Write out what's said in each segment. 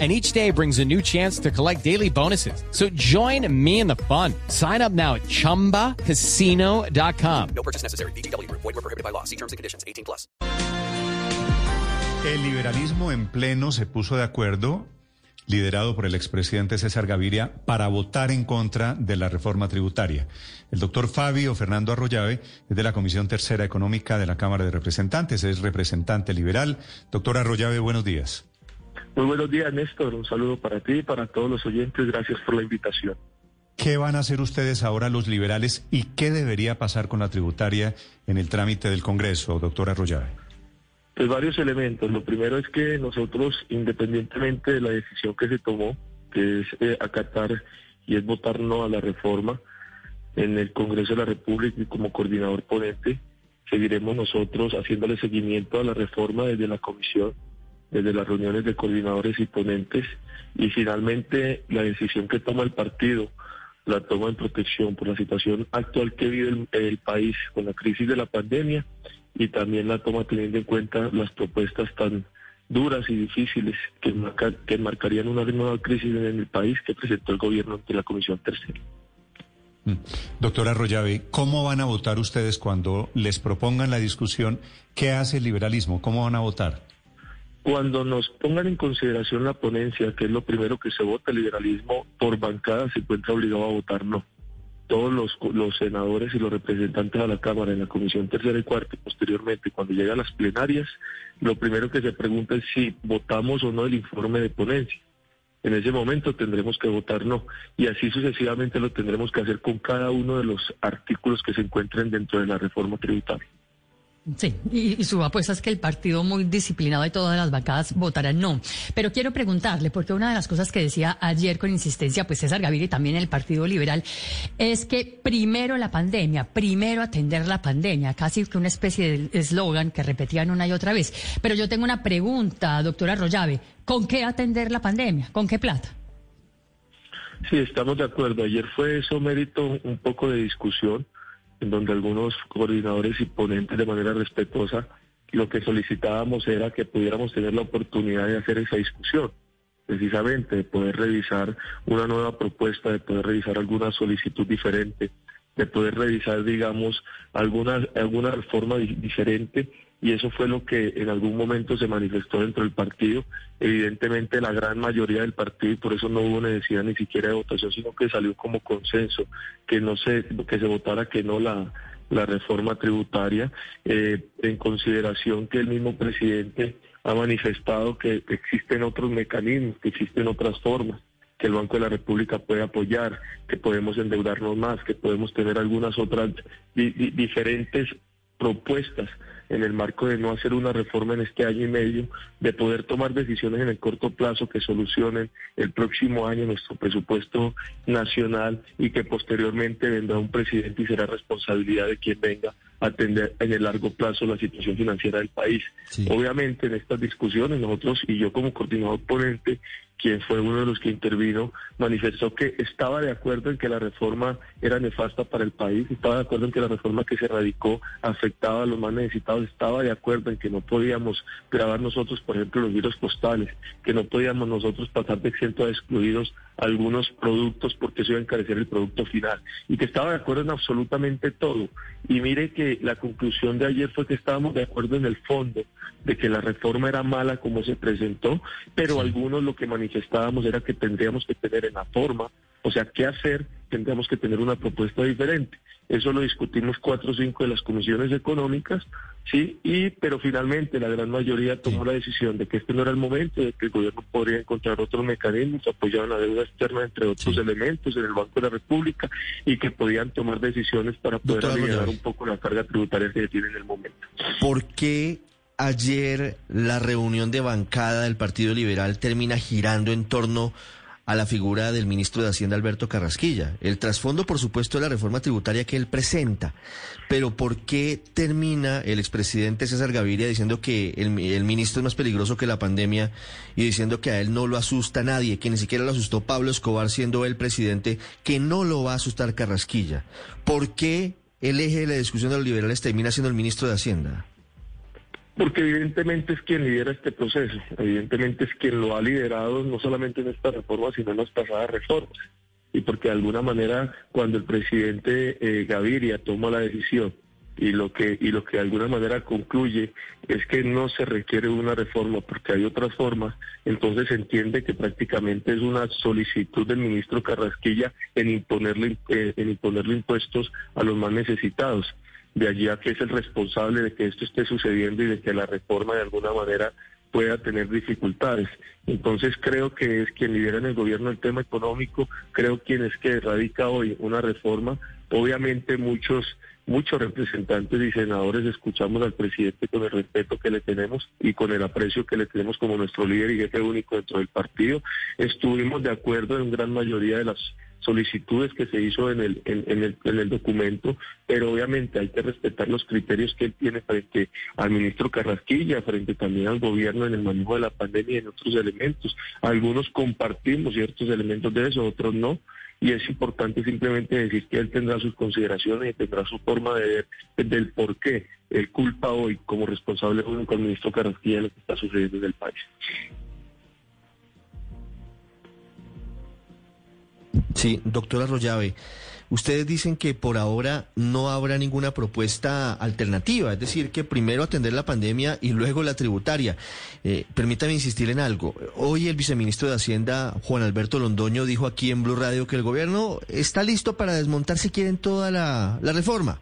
and each day brings a new chance to collect daily bonuses. So join me in the fun. Sign up now at ChumbaCasino.com. No purchase necessary. BGW. Void were prohibited by law. See terms and conditions. 18 plus. El liberalismo en pleno se puso de acuerdo, liderado por el expresidente César Gaviria, para votar en contra de la reforma tributaria. El doctor Fabio Fernando Arroyave es de la Comisión Tercera Económica de la Cámara de Representantes, es representante liberal. Doctor Arroyave, buenos días. Muy buenos días, Néstor. Un saludo para ti y para todos los oyentes. Gracias por la invitación. ¿Qué van a hacer ustedes ahora los liberales y qué debería pasar con la tributaria en el trámite del Congreso, doctor Arroyave? Pues varios elementos. Lo primero es que nosotros, independientemente de la decisión que se tomó, que es eh, acatar y es votar no a la reforma en el Congreso de la República y como coordinador ponente, seguiremos nosotros haciéndole seguimiento a la reforma desde la comisión desde las reuniones de coordinadores y ponentes y finalmente la decisión que toma el partido la toma en protección por la situación actual que vive el, país con la crisis de la pandemia y también la toma teniendo en cuenta las propuestas tan duras y difíciles que, que marcarían una nueva crisis en el país que presentó el gobierno ante la Comisión Tercera. Mm. Doctora Arroyave, ¿cómo van a votar ustedes cuando les propongan la discusión? ¿Qué hace el liberalismo? ¿Cómo van a votar? Cuando nos pongan en consideración la ponencia, que es lo primero que se vota, el liberalismo por bancada se encuentra obligado a votar no. Todos los, senadores y los representantes a la Cámara en la Comisión Tercera y Cuarta posteriormente cuando llega a las plenarias, lo primero que se pregunta es si votamos o no el informe de ponencia. En ese momento tendremos que votar no y así sucesivamente lo tendremos que hacer con cada uno de los artículos que se encuentren dentro de la reforma tributaria. Sí, y, su apuesta es que el partido muy disciplinado de todas las bancadas votará no. Pero quiero preguntarle, porque una de las cosas que decía ayer con insistencia, pues César Gaviria y también el Partido Liberal, es que primero la pandemia, primero atender la pandemia, casi que una especie de eslogan que repetían una y otra vez. Pero yo tengo una pregunta, doctora Rollave, ¿con qué atender la pandemia? ¿Con qué plata? Sí, estamos de acuerdo. Ayer fue eso mérito un poco de discusión en donde algunos coordinadores y ponentes de manera respetuosa lo que solicitábamos era que pudiéramos tener la oportunidad de hacer esa discusión, precisamente de poder revisar una nueva propuesta, de poder revisar alguna solicitud diferente, de poder revisar, digamos, alguna, alguna forma diferente y eso fue lo que en algún momento se manifestó dentro del partido. Evidentemente la gran mayoría del partido y por eso no hubo necesidad ni siquiera de votación, sino que salió como consenso que no se que se votara que no la la reforma tributaria eh, en consideración que el mismo presidente ha manifestado que existen otros mecanismos, que existen otras formas que el Banco de la República puede apoyar, que podemos endeudarnos más, que podemos tener algunas otras diferentes propuestas en el marco de no hacer una reforma en este año y medio, de poder tomar decisiones en el corto plazo que solucionen el próximo año nuestro presupuesto nacional y que posteriormente vendrá un presidente y será responsabilidad de quien venga a atender en el largo plazo la situación financiera del país. Obviamente en estas discusiones nosotros y yo como coordinador ponente quien fue uno de los que intervino, manifestó que estaba de acuerdo en que la reforma era nefasta para el país, estaba de acuerdo en que la reforma que se radicó afectaba a los más necesitados, estaba de acuerdo en que no podíamos grabar nosotros, por ejemplo, los virus postales, que no podíamos nosotros pasar de exento a excluidos algunos productos porque eso iba a encarecer el producto final, y que estaba de acuerdo en absolutamente todo. Y mire que la conclusión de ayer fue que estábamos de acuerdo en el fondo, de que la reforma era mala como se presentó, pero algunos lo que manifestábamos era que tendríamos que tener en la forma, o sea, qué hacer, tendríamos que tener una propuesta diferente. Eso lo discutimos cuatro o cinco de las comisiones económicas, sí, y pero finalmente la gran mayoría tomó la decisión de que este no era el momento, de que el gobierno podría encontrar otros mecanismos, apoyaban la deuda externa entre otros elementos en el Banco de la República y que podían tomar decisiones para poder aliviar un poco la carga tributaria que tiene en el momento. ¿Por qué ayer la reunión de bancada del Partido Liberal termina girando en torno a la figura del ministro de Hacienda Alberto Carrasquilla. El trasfondo, por supuesto, de la reforma tributaria que él presenta. Pero ¿por qué termina el expresidente César Gaviria diciendo que el, el ministro es más peligroso que la pandemia y diciendo que a él no lo asusta nadie, que ni siquiera lo asustó Pablo Escobar siendo el presidente, que no lo va a asustar Carrasquilla? ¿Por qué el eje de la discusión de los liberales termina siendo el ministro de Hacienda? Porque evidentemente es quien lidera este proceso, evidentemente es quien lo ha liderado no solamente en esta reforma, sino en las pasadas reformas. Y porque de alguna manera cuando el presidente eh, Gaviria toma la decisión y lo que y lo que de alguna manera concluye es que no se requiere una reforma porque hay otras formas, entonces se entiende que prácticamente es una solicitud del ministro Carrasquilla en imponerle eh, en imponerle impuestos a los más necesitados de allí a que es el responsable de que esto esté sucediendo y de que la reforma de alguna manera pueda tener dificultades. Entonces creo que es quien lidera en el gobierno el tema económico, creo quien es que radica hoy una reforma. Obviamente muchos muchos representantes y senadores escuchamos al presidente con el respeto que le tenemos y con el aprecio que le tenemos como nuestro líder y jefe único dentro del partido. Estuvimos de acuerdo en gran mayoría de las solicitudes que se hizo en el, en, el, en el documento, pero obviamente hay que respetar los criterios que él tiene frente al ministro Carrasquilla, frente también al gobierno en el manejo de la pandemia y en otros elementos. Algunos compartimos ciertos elementos de eso, otros no y es importante simplemente decir que él tendrá sus consideraciones y tendrá su forma de ver del por qué él culpa hoy como responsable único al ministro Carrasquilla de lo que está sucediendo en el país. Sí, doctora Arroyave, ustedes dicen que por ahora no habrá ninguna propuesta alternativa, es decir, que primero atender la pandemia y luego la tributaria. Eh, permítame insistir en algo. Hoy el viceministro de Hacienda, Juan Alberto Londoño, dijo aquí en Blue Radio que el gobierno está listo para desmontar si quieren toda la reforma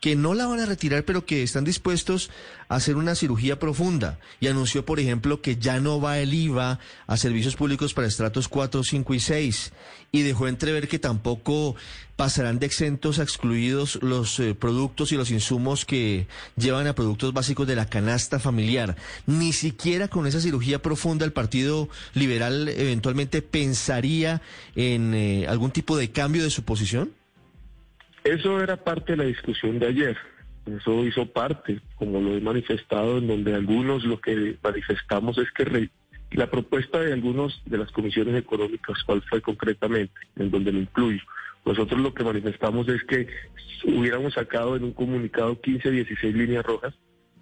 que no la van a retirar, pero que están dispuestos a hacer una cirugía profunda. Y anunció, por ejemplo, que ya no va el IVA a servicios públicos para estratos 4, 5 y 6. Y dejó entrever que tampoco pasarán de exentos a excluidos los eh, productos y los insumos que llevan a productos básicos de la canasta familiar. Ni siquiera con esa cirugía profunda el Partido Liberal eventualmente pensaría en eh, algún tipo de cambio de su posición. Eso era parte de la discusión de ayer. Eso hizo parte, como lo he manifestado, en donde algunos lo que manifestamos es que la propuesta de algunos de las comisiones económicas, cuál fue concretamente, en donde lo incluyo, nosotros lo que manifestamos es que hubiéramos sacado en un comunicado 15, 16 líneas rojas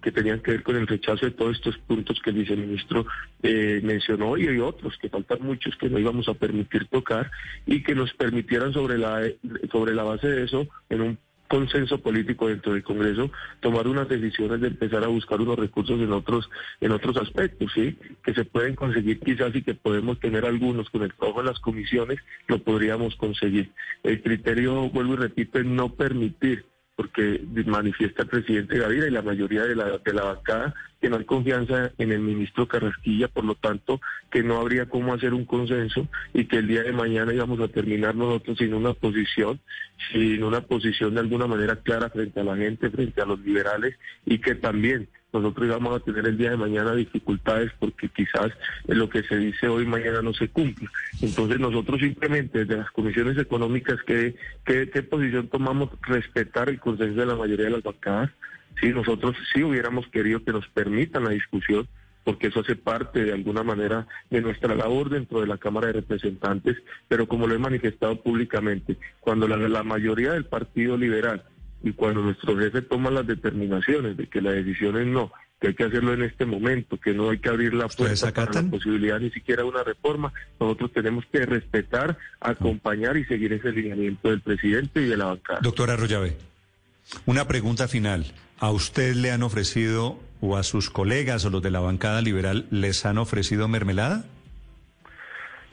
que tenían que ver con el rechazo de todos estos puntos que el viceministro eh, mencionó y hay otros que faltan muchos que no íbamos a permitir tocar y que nos permitieran sobre la sobre la base de eso en un consenso político dentro del Congreso tomar unas decisiones de empezar a buscar unos recursos en otros en otros aspectos sí que se pueden conseguir quizás y que podemos tener algunos con el trabajo de las comisiones lo podríamos conseguir. El criterio vuelvo y repito es no permitir porque manifiesta el presidente Gaviria y la mayoría de la, de la bancada que no hay confianza en el ministro Carrasquilla, por lo tanto que no habría cómo hacer un consenso y que el día de mañana íbamos a terminar nosotros sin una posición, sin una posición de alguna manera clara frente a la gente, frente a los liberales y que también nosotros vamos a tener el día de mañana dificultades porque quizás lo que se dice hoy mañana no se cumple. Entonces nosotros simplemente desde las comisiones económicas, ¿qué, qué, posición tomamos? Respetar el consenso de la mayoría de las bancadas. Sí, nosotros sí hubiéramos querido que nos permitan la discusión, porque eso hace parte de alguna manera de nuestra labor dentro de la Cámara de Representantes, pero como lo he manifestado públicamente, cuando la mayoría del Partido Liberal y cuando nuestro jefe toma las determinaciones de que la decisión es no, que hay que hacerlo en este momento, que no hay que abrir la puerta para la posibilidad ni siquiera de una reforma, nosotros tenemos que respetar, acompañar y seguir ese lineamiento del presidente y de la bancada. Doctora Arroyave, una pregunta final. ¿A usted le han ofrecido o a sus colegas o los de la bancada liberal les han ofrecido mermelada?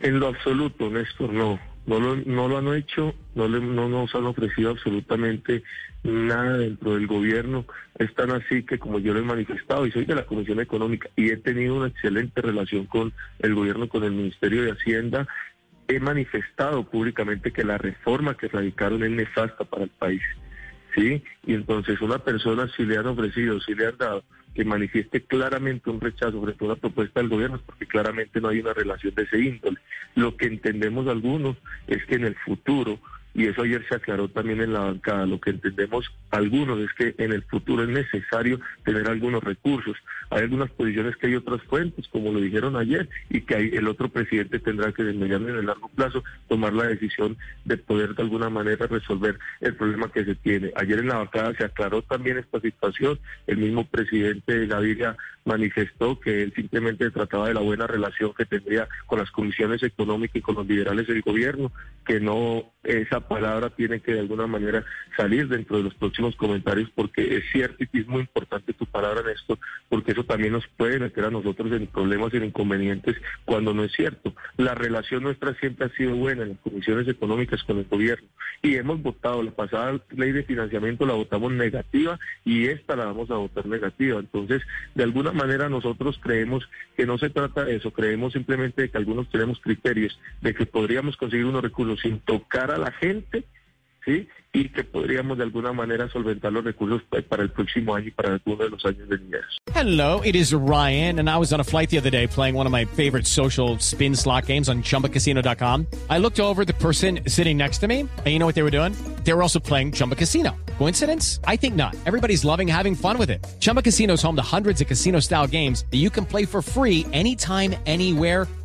En lo absoluto, Néstor, no. No lo, no lo han hecho, no, le, no nos han ofrecido absolutamente nada dentro del gobierno. Es tan así que como yo lo he manifestado y soy de la Comisión Económica y he tenido una excelente relación con el gobierno, con el Ministerio de Hacienda, he manifestado públicamente que la reforma que radicaron es nefasta para el país. ¿Sí? Y entonces una persona si le han ofrecido, si le han dado que manifieste claramente un rechazo frente a una propuesta del gobierno, porque claramente no hay una relación de ese índole. Lo que entendemos algunos es que en el futuro y eso ayer se aclaró también en la bancada. Lo que entendemos algunos es que en el futuro es necesario tener algunos recursos. Hay algunas posiciones que hay otras fuentes, como lo dijeron ayer, y que hay, el otro presidente tendrá que, en el largo plazo, tomar la decisión de poder de alguna manera resolver el problema que se tiene. Ayer en la bancada se aclaró también esta situación. El mismo presidente Gaviria manifestó que él simplemente trataba de la buena relación que tendría con las comisiones económicas y con los liberales del gobierno, que no esa palabra tiene que de alguna manera salir dentro de los próximos comentarios porque es cierto y es muy importante tu palabra en esto, porque eso también nos puede meter a nosotros en problemas y en inconvenientes cuando no es cierto. La relación nuestra siempre ha sido buena en las comisiones económicas con el gobierno y hemos votado la pasada ley de financiamiento la votamos negativa y esta la vamos a votar negativa. Entonces, de alguna manera nosotros creemos que no se trata de eso, creemos simplemente de que algunos tenemos criterios de que podríamos conseguir unos recursos sin tocar la gente, ¿sí? Y que podríamos de alguna manera solventar los recursos para el próximo año y para algunos de los años venideros. Hello, it is Ryan, and I was on a flight the other day playing one of my favorite social spin slot games on ChumbaCasino.com. I looked over the person sitting next to me, and you know what they were doing? They were also playing Chumba Casino. Coincidence? I think not. Everybody's loving having fun with it. Chumba Casino is home to hundreds of casino-style games that you can play for free anytime, anywhere